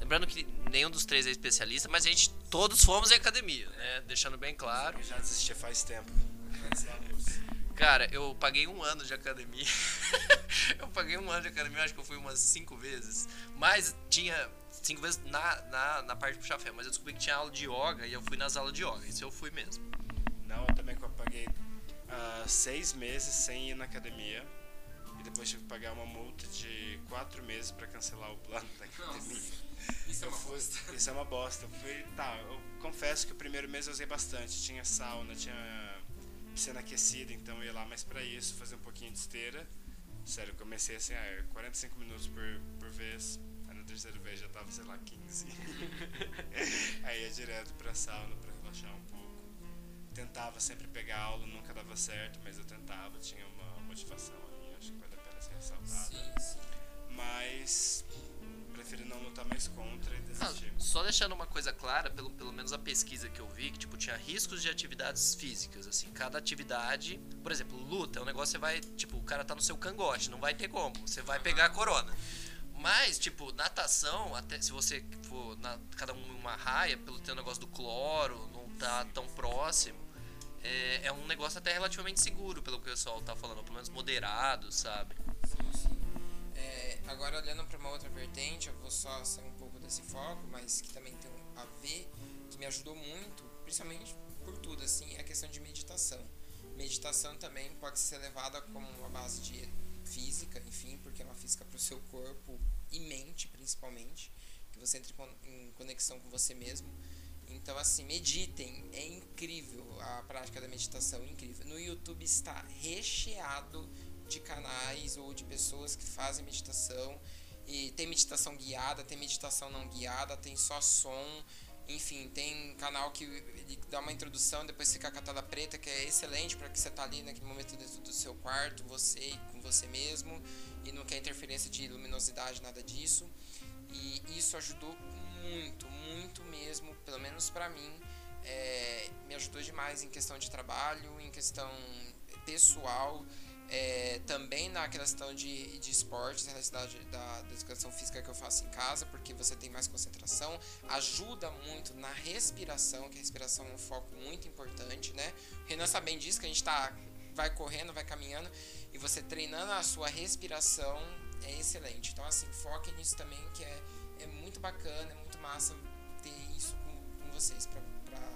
Lembrando que nenhum dos três é especialista, mas a gente todos fomos em academia, né? Deixando bem claro. Eu já desisti faz tempo. Cara, eu paguei um ano de academia. eu paguei um ano de academia, acho que eu fui umas cinco vezes. Mas tinha cinco vezes na, na, na parte do puxar mas eu descobri que tinha aula de yoga e eu fui nas aulas de yoga. Isso eu fui mesmo. Não, eu também paguei uh, seis meses sem ir na academia e depois tive que pagar uma multa de quatro meses para cancelar o plano da academia. Nossa, isso é uma fui, bosta. Isso é uma bosta. Eu fui, tá, eu confesso que o primeiro mês eu usei bastante. Tinha sauna, tinha piscina aquecida, então eu ia lá mais para isso, fazer um pouquinho de esteira. Sério, comecei assim, ah, 45 minutos por, por vez. na terceira vez já tava, sei lá, 15. Aí ia direto pra sauna pra relaxar um pouco. Tentava sempre pegar aula, nunca dava certo, mas eu tentava, tinha uma motivação ali, acho que vale a pena ser ressaltado. Sim, sim. Mas prefiro não lutar mais contra e Ah, desistir. só deixando uma coisa clara, pelo, pelo menos a pesquisa que eu vi, que tipo, tinha riscos de atividades físicas, assim, cada atividade, por exemplo, luta, é um negócio que você vai, tipo, o cara tá no seu cangote, não vai ter como, você vai pegar a corona. Mas, tipo, natação, até se você for na, cada um em uma raia, pelo ter o negócio do cloro, não tá tão próximo, é, é um negócio até relativamente seguro, pelo que o pessoal tá falando, pelo menos moderado, sabe? Sim, sim. É, agora olhando para uma outra vertente, eu vou só sair um pouco desse foco, mas que também tem a ver, que me ajudou muito, principalmente por tudo, assim, é a questão de meditação. Meditação também pode ser levada como uma base de física, enfim, porque é uma física para o seu corpo e mente, principalmente, que você entre em con- em conexão com você mesmo. Então, assim, meditem. É incrível a prática da meditação, é incrível. No YouTube está recheado de canais ou de pessoas que fazem meditação. E tem meditação guiada, tem meditação não guiada, tem só som. Enfim, tem canal que dá uma introdução, depois fica a tela preta, que é excelente para que você tá ali naquele momento dentro do seu quarto, você com você mesmo, e não quer interferência de luminosidade, nada disso. E isso ajudou muito, muito mesmo, pelo menos pra mim, é, me ajudou demais em questão de trabalho, em questão pessoal, é, também na questão de, de esportes, na necessidade da, da educação física que eu faço em casa, porque você tem mais concentração, ajuda muito na respiração, que a respiração é um foco muito importante, né? O Renan sabe bem disso, que a gente tá, vai correndo, vai caminhando, e você treinando a sua respiração é excelente. Então, assim, foquem nisso também, que é, é muito bacana, é massa ter isso com, com vocês pra, pra,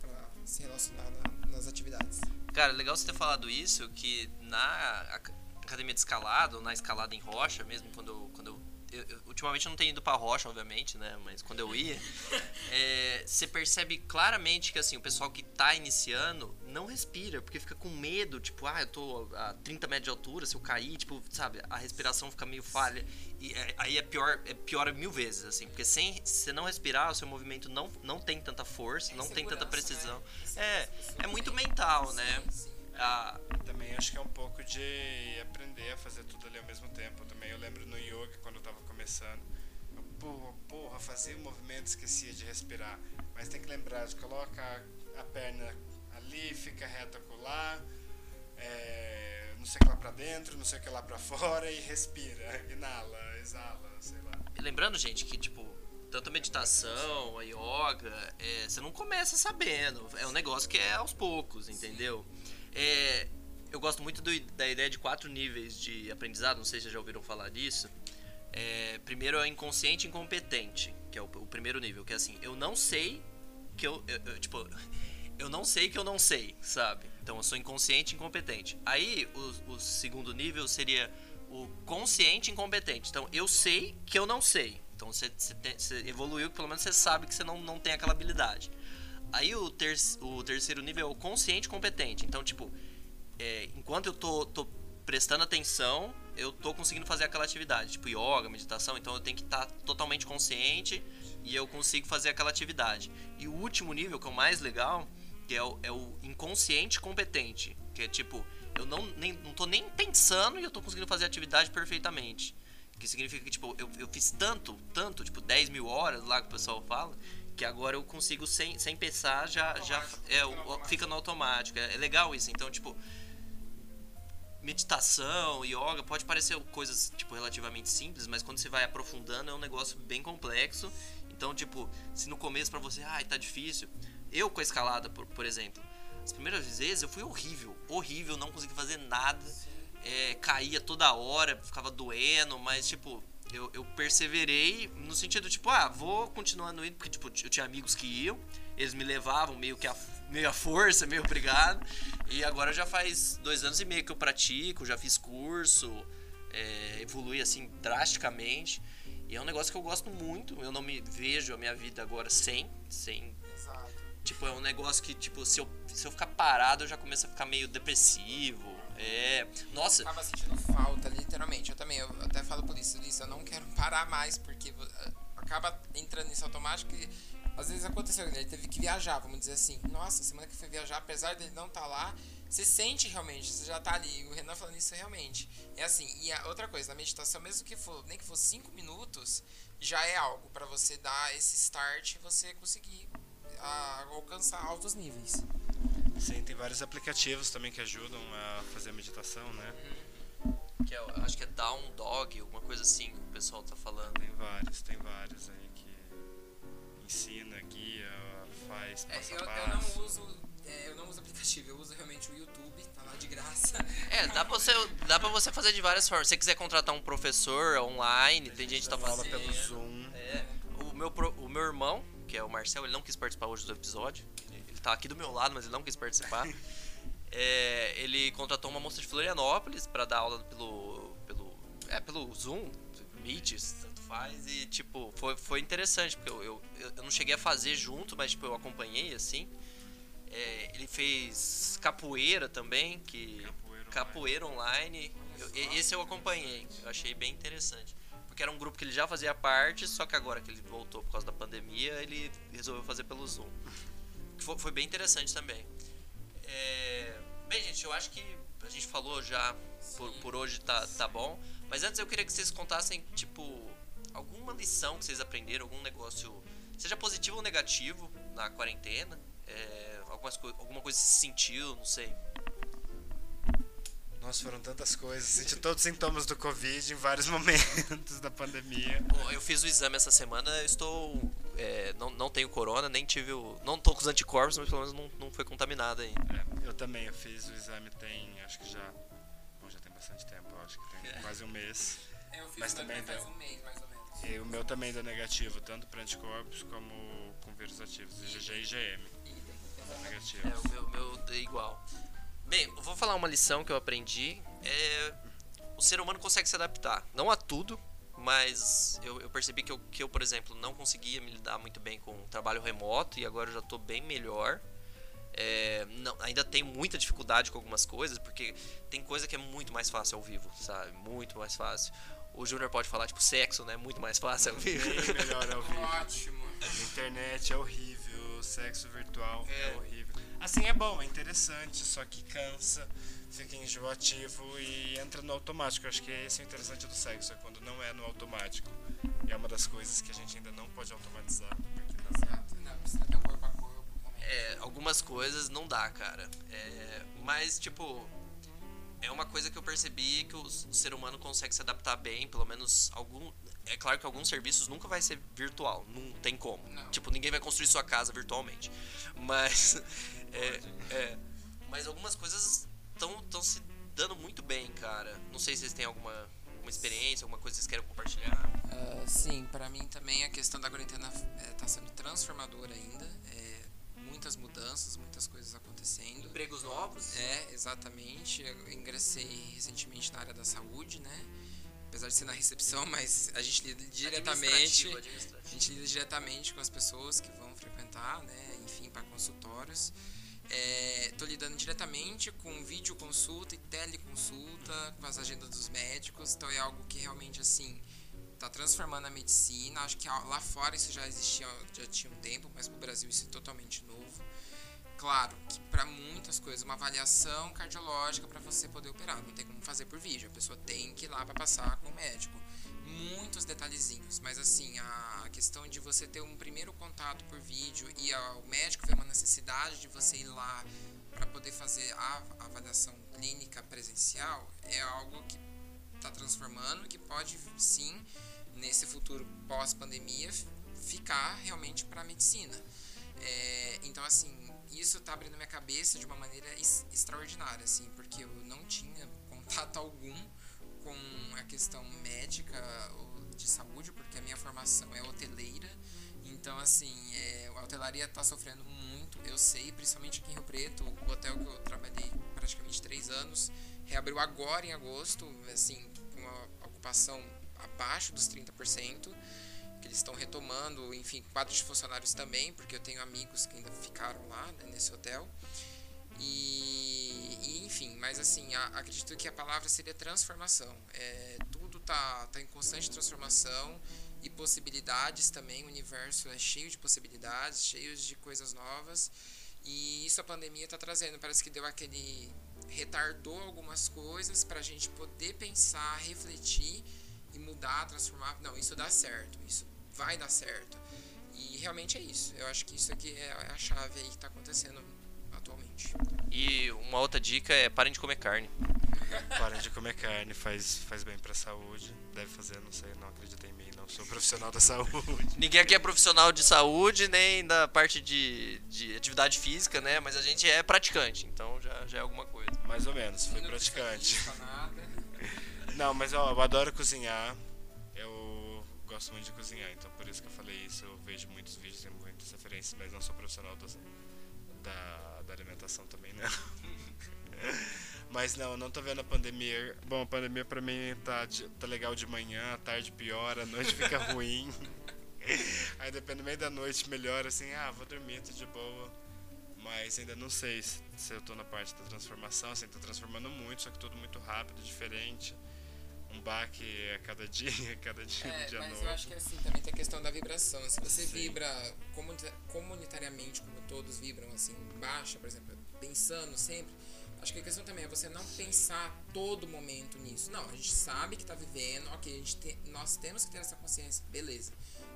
pra se relacionar na- nas atividades. Cara, legal você ter falado isso, que na ac- academia de escalada, na escalada em rocha mesmo, quando. Quando eu, eu- eu- ultimamente eu não tenho ido pra rocha, obviamente, né? Mas quando eu ia, é, você percebe claramente que assim, o pessoal que tá iniciando não respira, porque fica com medo, tipo, ah, eu tô a 30 metros de altura, se eu cair, tipo, sabe, a respiração fica meio falha. E é- aí é pior, é pior mil vezes, assim, porque sem se você não respirar, o seu movimento não, não tem tanta força, não tem tanta Segurança, precisão. né? É, Segurança é muito mental, né? Sim, sim. Ah, Também acho que é um pouco de aprender a fazer tudo ali ao mesmo tempo. Também eu lembro no yoga, quando eu tava começando, eu, porra, porra, fazia o movimento, esquecia de respirar. Mas tem que lembrar de colocar a perna ali, fica reta colar, é, não sei o que lá pra dentro, não sei o que lá pra fora e respira, inala, exala, sei lá. E lembrando, gente, que, tipo, tanto a meditação, a yoga, é, você não começa sabendo. É um negócio que é aos poucos, entendeu? É, eu gosto muito do- da ideia de quatro níveis de aprendizado, não sei se vocês já ouviram falar disso. É, primeiro é o inconsciente incompetente, que é o, o primeiro nível, que é assim, eu não sei que eu, eu- eu, tipo, eu não sei que eu não sei, sabe? Então eu sou inconsciente incompetente. Aí o, o segundo nível seria o consciente incompetente. Então eu sei que eu não sei. Então você, você, você evoluiu, pelo menos você sabe que você não, não tem aquela habilidade. Aí o, ter, o terceiro nível é o consciente competente. Então, tipo, é, enquanto eu tô, tô prestando atenção, eu tô conseguindo fazer aquela atividade, tipo yoga, meditação, então eu tenho que estar totalmente consciente e eu consigo fazer aquela atividade. E o último nível, que é o mais legal, que é o, é o inconsciente competente, que é tipo, eu não, nem, não tô nem pensando e eu tô conseguindo fazer a atividade perfeitamente. Que significa que, tipo, eu, eu fiz tanto, tanto, tipo, 10 mil horas lá que o pessoal fala, que agora eu consigo, sem, sem pensar, já, já é, fica no o- automático. fica no automático. É, é legal isso. Então, tipo, meditação, yoga, pode parecer coisas, tipo, relativamente simples, mas quando você vai aprofundando é um negócio bem complexo. Então, tipo, se no começo pra você, ai, tá difícil. Eu com a escalada, por, por exemplo, as primeiras vezes eu fui horrível, horrível, não consegui fazer nada. É, caía toda hora, ficava doendo, mas, tipo, eu, eu perseverei no sentido, tipo, ah, vou continuando indo, porque, tipo, eu tinha amigos que iam, eles me levavam meio que a, meio a força, meio obrigado. E agora já faz dois anos e meio que eu pratico, já fiz curso, é, evolui assim drasticamente. E é um negócio que eu gosto muito. Eu não me vejo a minha vida agora sem, sem. Exato. Tipo, é um negócio que, tipo, se eu, se eu ficar parado, eu já começo a ficar meio depressivo. É. Nossa. Acaba sentindo falta, literalmente. Eu também, eu até falo por isso, isso, eu não quero parar mais, porque uh, acaba entrando nisso automático e às vezes aconteceu, ele teve que viajar, vamos dizer assim. Nossa, semana que foi viajar, apesar dele não estar tá lá, você sente realmente, você já tá ali. O Renan falando isso realmente. É assim, e a outra coisa, na meditação, mesmo que for, nem que for 5 minutos, já é algo para você dar esse start e você conseguir a, alcançar altos níveis. Sim, tem vários aplicativos também que ajudam a fazer a meditação, né? Que é, acho que é Down Dog, alguma coisa assim que o pessoal tá falando. Tem vários, tem vários aí que ensina, guia, faz passo é, eu, a passo. Eu não uso, é, eu não uso aplicativo, eu uso realmente o YouTube, tá lá de graça. É, dá pra você, dá pra você fazer de várias formas. Se você quiser contratar um professor online, tem gente que tá fazendo. pelo Zoom. É, o meu, o meu irmão, que é o Marcel, ele não quis participar hoje do episódio. Ele tá aqui do meu lado, mas ele não quis participar. é, ele contratou uma moça de Florianópolis para dar aula pelo, pelo, é, pelo Zoom, Meet, tanto faz. E, tipo, foi, foi interessante, porque eu, eu, eu não cheguei a fazer junto, mas, tipo, eu acompanhei, assim. É, ele fez capoeira também, que capoeira, capoeira online. online. Eu, esse eu acompanhei, eu achei bem interessante porque era um grupo que ele já fazia parte, só que agora que ele voltou por causa da pandemia, ele resolveu fazer pelo Zoom. Que foi, foi bem interessante também. É... Bem, gente, eu acho que a gente falou já por, por hoje tá, tá bom. Mas antes eu queria que vocês contassem, tipo, alguma lição que vocês aprenderam, algum negócio, seja positivo ou negativo, na quarentena. É, algumas, alguma coisa se sentiu, não sei. Nossa, foram tantas coisas. Senti todos os sintomas do Covid em vários momentos da pandemia. Eu fiz o exame essa semana, estou. É, não, não tenho corona, nem tive o. Não tô com os anticorpos, mas pelo menos não, não foi contaminado ainda. É, eu também, eu fiz o exame tem. acho que já. Bom, já tem bastante tempo, acho que tem é. quase um mês. Eu fiz mas também faz um mês, mais ou menos. E o meu também deu negativo, tanto para anticorpos como com vírus ativos, IgG e IgM. Negativo. É, o meu, meu é igual. Bem, eu vou falar uma lição que eu aprendi. É, o ser humano consegue se adaptar. Não a tudo, mas eu, eu, percebi que eu, que eu, por exemplo, não conseguia me lidar muito bem com o trabalho remoto e agora eu já estou bem melhor. É, não, ainda tem muita dificuldade com algumas coisas, porque tem coisa que é muito mais fácil ao vivo, sabe? Muito mais fácil. O Júnior pode falar, tipo, sexo, né? Muito mais fácil ao vivo. Bem melhor ao vivo. Ótimo. A internet é horrível, o sexo virtual é, é horrível. Assim é bom, é interessante, só que cansa, fica enjoativo e entra no automático. Eu acho que esse é o interessante do sexo, é quando não é no automático. E é uma das coisas que a gente ainda não pode automatizar. Porque não... não precisa ter corpo a corpo. É, algumas coisas não dá, cara. É, mas, tipo, é uma coisa que eu percebi que o ser humano consegue se adaptar bem, pelo menos algum. É claro que alguns serviços nunca vai ser virtual, não tem como. Não. Tipo, ninguém vai construir sua casa virtualmente. Mas é, é, mas algumas coisas estão se dando muito bem, cara. Não sei se vocês têm alguma, alguma experiência, alguma coisa que vocês querem compartilhar. Uh, sim, para mim também a questão da quarentena está é, sendo transformadora ainda. É, muitas mudanças, muitas coisas acontecendo. Empregos novos? É, exatamente. Eu ingressei recentemente na área da saúde, né? Apesar de ser na recepção, mas a gente lida diretamente. A gente lida diretamente com as pessoas que vão frequentar, né? Enfim, para consultórios. Estou é, lidando diretamente com videoconsulta e teleconsulta, com as agendas dos médicos, então é algo que realmente assim está transformando a medicina. Acho que lá fora isso já existia, já tinha um tempo, mas no Brasil isso é totalmente novo. Claro que para muitas coisas, uma avaliação cardiológica para você poder operar, não tem como fazer por vídeo, a pessoa tem que ir lá para passar com o médico muitos detalhezinhos, mas assim, a questão de você ter um primeiro contato por vídeo e o médico ver uma necessidade de você ir lá para poder fazer a avaliação clínica presencial é algo que está transformando, que pode sim, nesse futuro pós-pandemia, ficar realmente para a medicina. É, então, assim, isso está abrindo minha cabeça de uma maneira extraordinária, assim, porque eu não tinha contato algum com a questão médica de saúde, porque a minha formação é hoteleira. Então, assim, é, a hotelaria está sofrendo muito, eu sei, principalmente aqui em Rio Preto, o hotel que eu trabalhei praticamente três anos, reabriu agora em agosto, assim, com uma ocupação abaixo dos 30%, que eles estão retomando, enfim, quadros de funcionários também, porque eu tenho amigos que ainda ficaram lá, né, nesse hotel. E, e, enfim, mas assim, a, acredito que a palavra seria transformação. É, tudo tá, tá em constante transformação e possibilidades também. O universo é cheio de possibilidades, cheio de coisas novas. E isso a pandemia está trazendo. Parece que deu aquele. retardou algumas coisas para a gente poder pensar, refletir e mudar, transformar. Não, isso dá certo, isso vai dar certo. E realmente é isso. Eu acho que isso aqui é a chave aí que está acontecendo atualmente. E uma outra dica é parem de comer carne. Parem de comer carne, faz, faz bem pra saúde. Deve fazer, não sei, não acredito em mim, não sou profissional da saúde. Ninguém aqui é profissional de saúde, nem da parte de, de atividade física, né? Mas a gente é praticante, então já, já é alguma coisa. Mais ou menos, fui praticante. Não, mas ó, eu adoro cozinhar. Eu gosto muito de cozinhar, então por isso que eu falei isso. Eu vejo muitos vídeos e muitas referências, mas não sou profissional da, da, da alimentação também, não. Mas não, não tô vendo a pandemia. Bom, a pandemia pra mim tá, tá legal de manhã, à tarde piora, à noite fica ruim. Aí depende do meio da noite melhora assim, ah, vou dormir, tô de boa. Mas ainda não sei se, se eu tô na parte da transformação, assim, tô transformando muito, só que tudo muito rápido, diferente. Um baque a cada dia, a cada dia, é, dia mas novo. eu acho que assim, também tem a questão da vibração. Se você Sim. vibra comunitariamente, como todos vibram, assim, baixa, por exemplo, pensando sempre, Acho que a questão também é você não pensar todo momento nisso. Não, a gente sabe que tá vivendo, ok, a gente te, nós temos que ter essa consciência, beleza.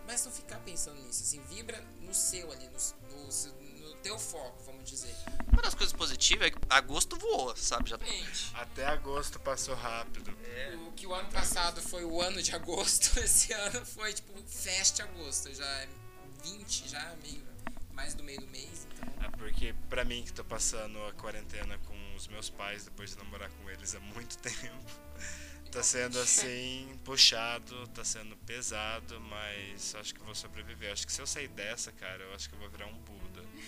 Mas não ficar pensando nisso, assim, vibra no seu ali, no, no, no teu foco, vamos dizer. Uma das coisas positivas é que agosto voou, sabe? Já... Até agosto passou rápido. É. O que o ano passado foi o ano de agosto, esse ano foi tipo feste agosto, já é 20, já é meio mais do meio do mês. Então... É porque pra mim que tô passando a quarentena com os meus pais depois de namorar com eles há muito tempo. Tá sendo assim, puxado, tá sendo pesado, mas acho que vou sobreviver. Acho que se eu sair dessa, cara, eu acho que eu vou virar um Buda.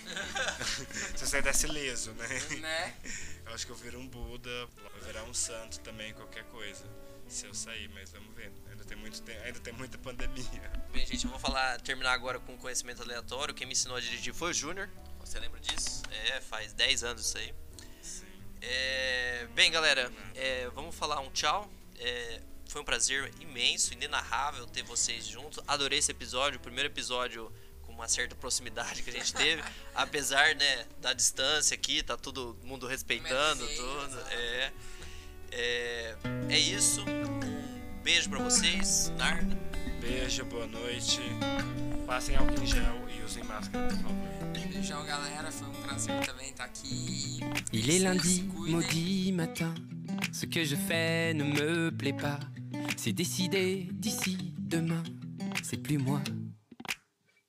se eu sair dessa ileso, né? Né? Eu acho que eu viro um Buda, vou virar um santo também, qualquer coisa. Se eu sair, mas vamos ver. Ainda tem, muito tempo, ainda tem muita pandemia. Bem, gente, eu vou falar, terminar agora com conhecimento aleatório. Quem me ensinou a dirigir foi o Júnior. Você lembra disso? É, faz 10 anos isso aí. É, bem, galera, é, vamos falar um tchau. É, foi um prazer imenso, inenarrável ter vocês juntos. Adorei esse episódio, o primeiro episódio uma certa proximidade que a gente teve, apesar né, da distância aqui, tá todo mundo respeitando tudo. É, é, é isso. Um beijo para vocês, Narda. Beijo, boa noite. Passem álcool em gel e usem máscara, por favor. Il est lundi, maudit matin. Ce que je fais ne me plaît pas. C'est décidé d'ici demain, c'est plus moi.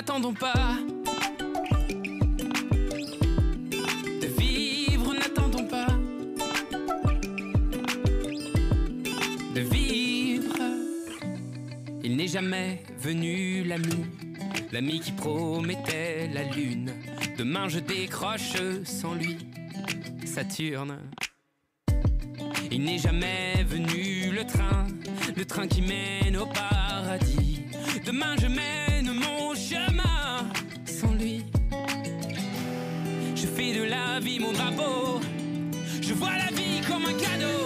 N'attendons pas n'est jamais venu l'ami, l'ami qui promettait la lune. Demain je décroche sans lui, Saturne. Il n'est jamais venu le train, le train qui mène au paradis. Demain je mène vois la vie comme un cadeau.